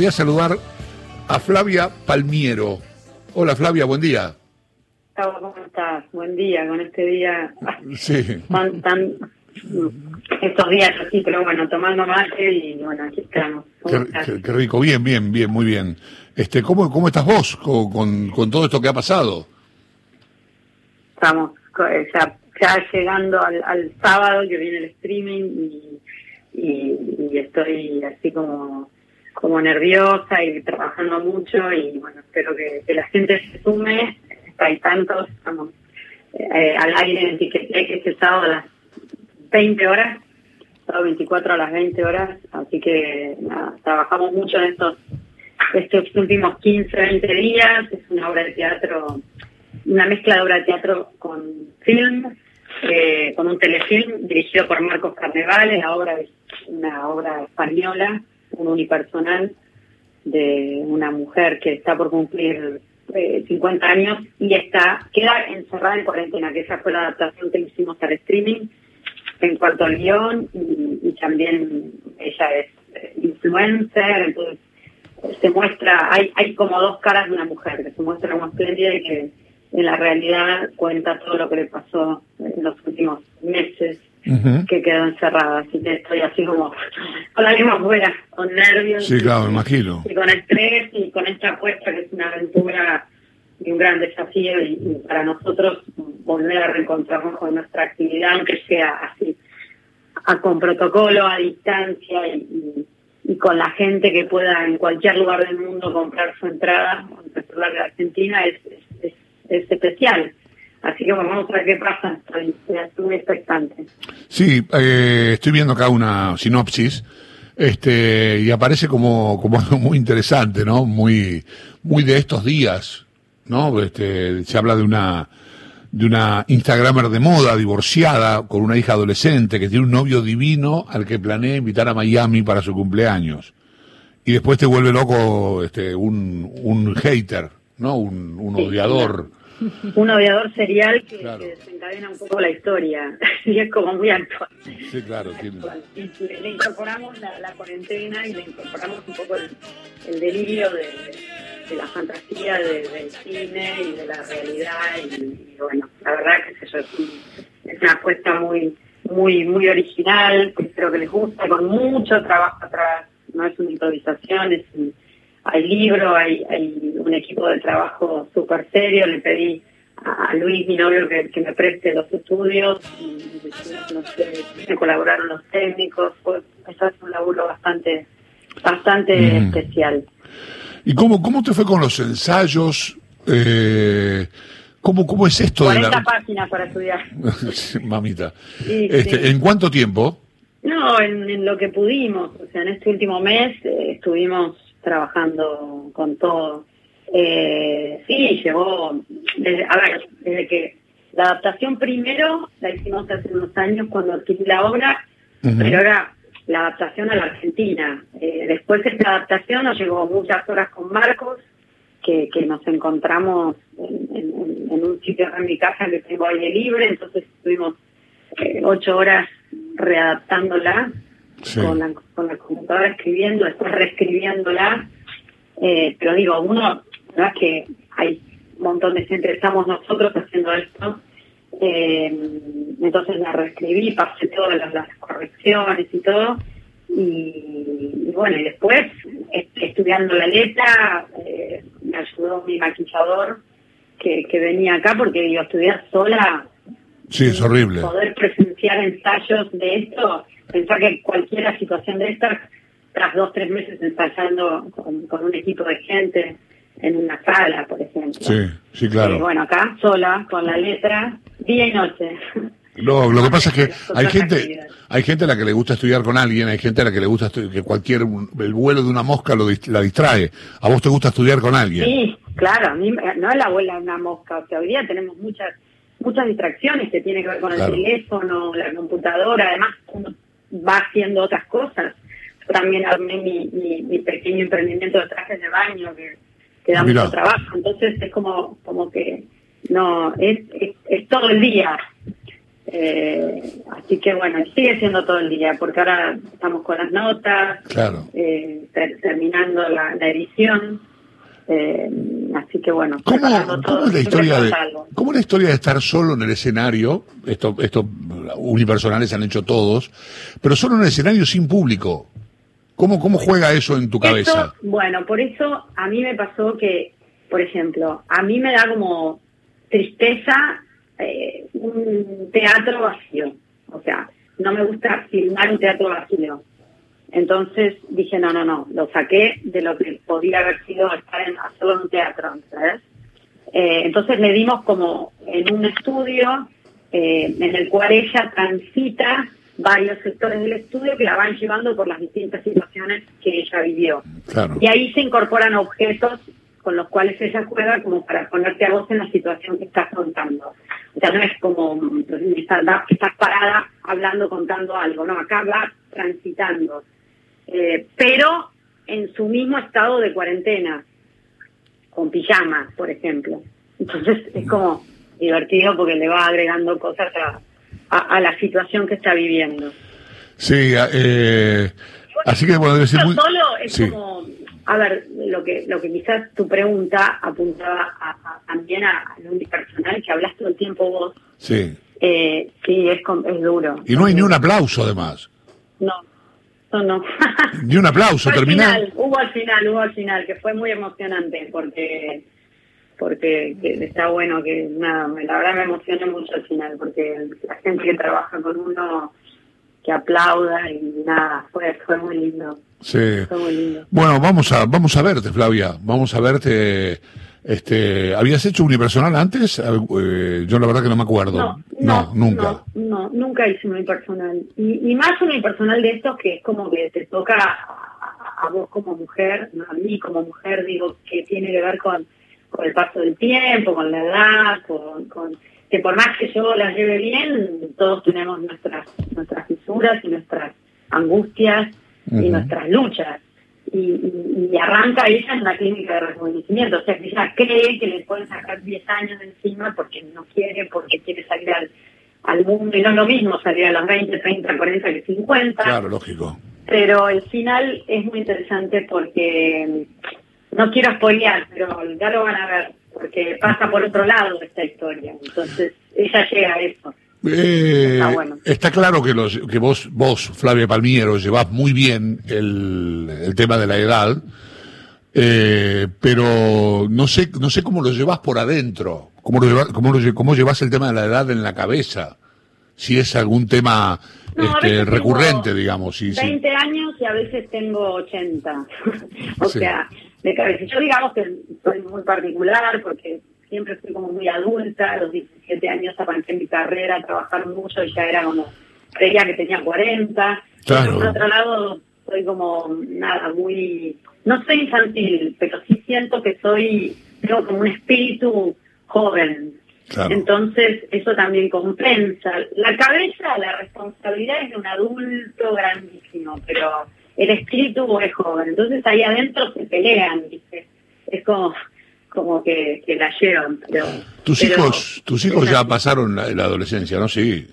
Voy a saludar a Flavia Palmiero. Hola Flavia, buen día. ¿cómo estás? Buen día, con este día Sí. tan, tan estos días así, pero bueno, tomando mate y bueno, aquí estamos. ¿Cómo Qué, estás? qué- qué rico, bien, bien, bien, muy bien. Este, ¿cómo, cómo estás vos con, con, con todo esto que ha pasado? Estamos eh, ya, ya llegando al, al sábado que viene el streaming y, y, y estoy así como como nerviosa y trabajando mucho y bueno, espero que, la gente se sume. Hay tantos, estamos eh, al aire en Ticketek este sábado a las 20 horas, sábado 24 a las 20 horas, así que trabajamos mucho en estos estos últimos 15, 20 días, es una obra de teatro, una mezcla de obra de teatro con film, eh, con un telefilm dirigido por Marcos Carnevales, la obra una obra española, un unipersonal de una mujer que está por cumplir eh, 50 años y está queda encerrada en cuarentena, que esa fue la adaptación que hicimos al streaming en cuanto al guion y, y también ella es eh, influencer, entonces eh, se muestra, hay, hay como dos caras de una mujer, que se muestra como espléndida y que en la realidad cuenta todo lo que le pasó en los últimos meses Que quedó encerrada, así que estoy así como con la lengua afuera, con nervios Sí, claro, imagino. y con estrés y con esta apuesta que es una aventura y un gran desafío y, y para nosotros volver a reencontrarnos con nuestra actividad, aunque sea así, a, con protocolo, a distancia y, y- y con la gente que pueda en cualquier lugar del mundo comprar su entrada, en particular de Argentina, es, es, es- es especial. Así que bueno, vamos a ver qué pasa, estoy, muy expectante. Sí, eh, estoy viendo acá una sinopsis. Este, y aparece como, como algo muy interesante, ¿no? Muy, muy de estos días, ¿no? Este, se habla de una, de una Instagramer de moda, divorciada, con una hija adolescente, que tiene un novio divino al que planea invitar a Miami para su cumpleaños. Y después te vuelve loco, este, un, un hater, ¿no? Un, un odiador. Un odiador serial que, Claro. que desencadena un poco la historia. Y es como muy actual. Sí, claro, tiene- Y le, le incorporamos la, la cuarentena y le incorporamos un poco el, el delirio de, de la fantasía de- del cine y de la realidad. Y, y bueno, la verdad que es, un- es una apuesta muy muy muy original, que espero que les guste, con mucho trabajo atrás, no es una improvisación, es un- hay libro, hay, hay un equipo de trabajo súper serio, le pedí a Luis, mi novio, que, que me preste los estudios y no sé, me colaboraron los técnicos, fue, eso es un laburo bastante bastante Mm. especial. ¿Y cómo, cómo te fue con los ensayos? Eh, ¿cómo, ¿Cómo es esto de 40 la... páginas para estudiar. Mamita. Sí, Este, sí. ¿En cuánto tiempo? No, en, en lo que pudimos, o sea, en este último mes eh, estuvimos trabajando con todo. Eh, sí, llevó, desde, a ver, desde que la adaptación primero la hicimos hace unos años cuando adquirí la obra, pero era la adaptación a la Argentina. Eh, después de esta adaptación nos llevó muchas horas con Marcos, que, que nos encontramos en, en- en un sitio en mi casa que tengo aire libre, entonces estuvimos eh, ocho horas readaptándola Sí. con, la, con la computadora escribiendo, después reescribiéndola. Eh, pero digo, uno, no es que hay un montón de gente, estamos nosotros haciendo esto. Eh, entonces la reescribí, pasé todas las, las correcciones y todo. Y, y bueno, y después, est- estudiando la letra, eh, me ayudó mi maquillador que, que venía acá porque digo, estudiar sola Sí, es horrible. poder presenciar ensayos de esto, pensar que cualquier situación de estas, tras dos, tres meses ensayando con, con un equipo de gente en una sala, por ejemplo. Sí, sí, Eh, claro. bueno, acá sola, con la letra, día y noche. Lo, lo que pasa es que hay gente, hay gente a la que le gusta estudiar con alguien, hay gente a la que le gusta que cualquier, el vuelo de una mosca lo, dist- la distrae. ¿A vos te gusta estudiar con alguien? Sí, claro, a mí no es la abuela de una mosca, o sea, hoy día tenemos muchas muchas distracciones que tienen que ver con el Claro. teléfono, la computadora, además va haciendo otras cosas. Yo también armé mi, mi, mi pequeño emprendimiento de trajes de baño que, que da mirá. mucho trabajo, entonces es como como que no, es, es, es todo el día. Eh, así que bueno, sigue siendo todo el día, porque ahora estamos con las notas, Claro. eh, ter- terminando la, la edición. eh, así que bueno, ¿Cómo, cómo es la historia de, cómo la historia de estar solo en el escenario? Esto, esto unipersonales han hecho todos, pero solo en el escenario sin público. ¿Cómo, cómo juega eso en tu cabeza? Eso, bueno, por eso a mí me pasó que, por ejemplo, a mí me da como tristeza eh, un teatro vacío. O sea, no me gusta filmar un teatro vacío. Entonces dije, no, no, no, lo saqué de lo que podía haber sido estar en, hacerlo en un teatro, ¿sabes? Eh, entonces le dimos como en un estudio eh, en el cual ella transita varios sectores del estudio que la van llevando por las distintas situaciones que ella vivió. Claro. Y ahí se incorporan objetos con los cuales ella juega como para ponerte a vos en la situación que estás contando. O sea, no es como que estás, parada hablando, contando algo, no, acá va transitando. Eh, pero en su mismo estado de cuarentena, con pijama, por ejemplo. Entonces es como divertido porque le va agregando cosas a, a, a la situación que está viviendo. Sí, eh, así que bueno, debe ser muy... solo es Sí. como a ver lo que lo que quizás tu pregunta apuntaba a- también a, lo unipersonal que hablas todo el tiempo vos Sí. eh, sí es es duro Y no hay ni un aplauso además. no no no Ni un aplauso, Fue al terminar. final, hubo al final hubo al final que fue muy emocionante porque porque que está bueno que nada la verdad me emocioné mucho al final porque la gente que trabaja con uno que aplauda y nada fue fue muy lindo Sí. fue muy lindo Bueno, vamos a, vamos a verte, Flavia. Vamos a verte. Este, ¿Habías hecho unipersonal antes? Eh, yo la verdad que no me acuerdo. No, nunca. No, no, nunca hice un unipersonal. Y, y más un unipersonal de estos que es como que te toca a, a vos como mujer, a mí como mujer, digo, que tiene que ver con, con el paso del tiempo, con la edad, con, con que por más que yo las lleve bien, todos tenemos nuestras, nuestras fisuras y nuestras angustias y nuestras luchas. Y, y- y arranca ella en la clínica de rejuvenecimiento, o sea que ella cree que le pueden sacar 10 años de encima porque no quiere, porque quiere salir al, al mundo, y no es lo mismo salir a los 20, 30, 40 que 50, Claro, lógico. pero el final es muy interesante porque no quiero spoilear, pero ya lo van a ver, porque pasa por otro lado esta historia, entonces ella llega a eso. Eh, Está bueno. está claro que, los, que vos, vos, Flavia Palmiero, llevás muy bien el, el tema de la edad, eh, pero no sé, no sé cómo lo llevas por adentro, cómo, lo llevas, cómo, lo cómo llevas el tema de la edad en la cabeza, si es algún tema No, este, recurrente, digamos. Sí, sí. 20 años y a veces tengo 80. o Sí. sea, de cabeza. Yo digamos que soy muy particular porque siempre fui como muy adulta. A los 17 años arranqué mi carrera, a trabajar mucho y ya era como, creía que tenía 40. Claro. Por otro lado, soy como, nada, muy, no soy infantil, pero sí siento que soy, tengo como un espíritu joven. Claro. Entonces, eso también compensa. La cabeza, la responsabilidad es de un adulto grandísimo, pero el espíritu es joven. Entonces, ahí adentro se pelean, ¿viste? Es como, como que, que la llevan. Pero, Tus pero hijos, tus hijos ya pasaron la, la adolescencia, ¿no? Sí,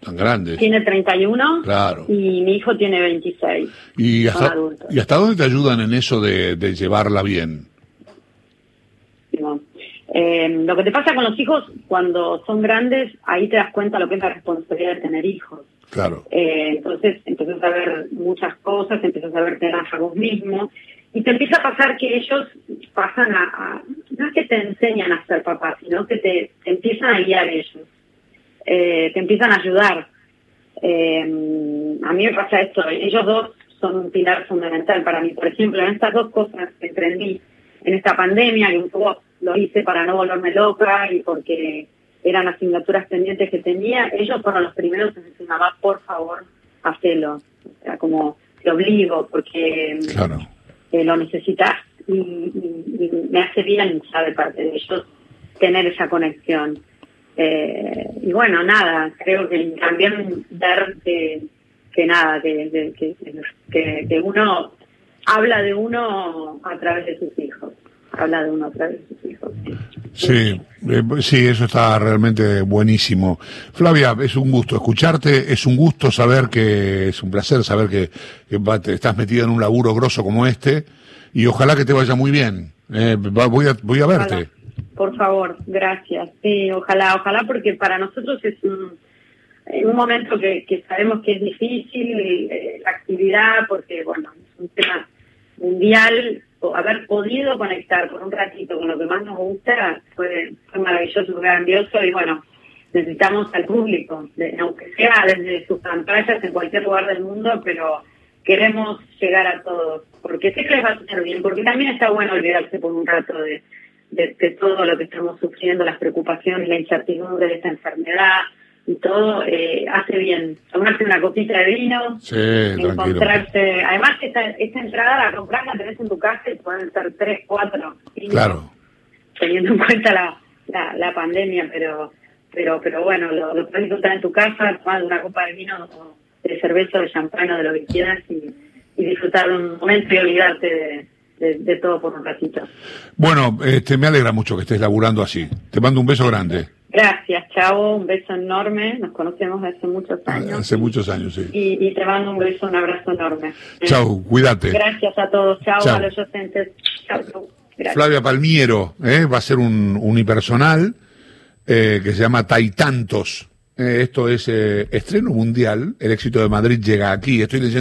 tan grandes. Tiene 31 Claro. y mi hijo tiene 26. ¿Y hasta. ¿Y hasta dónde te ayudan en eso de, de llevarla bien? ¿no? Eh, lo que te pasa con los hijos cuando son grandes, ahí te das cuenta lo que es la responsabilidad de tener hijos. Claro. Eh, entonces empiezas a ver muchas cosas, empiezas a verte a vos mismo y te empieza a pasar que ellos pasan a, es que te enseñan a ser papás, sino que te, te empiezan a guiar ellos, Eh, te empiezan a ayudar. Eh, a mí me pasa esto, ellos dos son un pilar fundamental para mí. Por ejemplo, en estas dos cosas que emprendí en esta pandemia, que un poco lo hice para no volverme loca y porque eran asignaturas pendientes que tenía, ellos fueron los primeros en decir, mamá, por favor, hacelo. O sea, como te obligo, porque Claro. eh, lo necesitas y, me hace bien ya de parte de ellos tener esa conexión. Eh, y bueno, nada, creo que también ver que, que nada, que, que, que, que- que uno habla de uno a través de sus hijos, habla de uno a través de sus hijos. sí. Sí, eh, sí, eso está realmente buenísimo. Flavia, es un gusto escucharte, es un gusto saber que, es un placer saber que, estás metida en un laburo grosso como este y ojalá que te vaya muy bien. Eh, voy, a, voy a verte. Por favor, gracias. Sí, ojalá, ojalá porque para nosotros es un, un momento que, que sabemos que es difícil eh, la actividad porque, bueno, es un tema mundial haber podido conectar por un ratito con lo que más nos gusta fue, fue maravilloso, grandioso y bueno, necesitamos al público, aunque sea desde sus pantallas en cualquier lugar del mundo, pero queremos llegar a todos, porque sé que les va a hacer bien, porque también está bueno olvidarse por un rato de, de todo lo que estamos sufriendo, las preocupaciones, la incertidumbre de esta enfermedad, y todo eh, hace bien. Tomarse una copita de vino, encontrarse. Además, esta, esta entrada la compras, la tenés en tu casa y pueden ser tres, cuatro, cinco, claro. teniendo en cuenta la, la, pandemia, pero pero pero bueno, lo, lo puedes disfrutar en tu casa, tomar una copa de vino, de cerveza, de champán o de lo que quieras y, y disfrutar un momento y olvidarte de, de, todo por un ratito. Bueno, este, me alegra mucho que estés laburando así. Te mando un beso grande. Gracias, Chavo, un beso enorme. Nos conocemos hace muchos ah, años. Hace muchos años, sí. Y, te mando un beso, un abrazo enorme. Chau, cuídate. Gracias a todos. Chao a los docentes. Chau, Flavia Palmiero ¿eh? va a ser un unipersonal eh, que se llama Taitantos. Eh, esto es estreno mundial. El éxito de Madrid llega aquí. Estoy leyendo.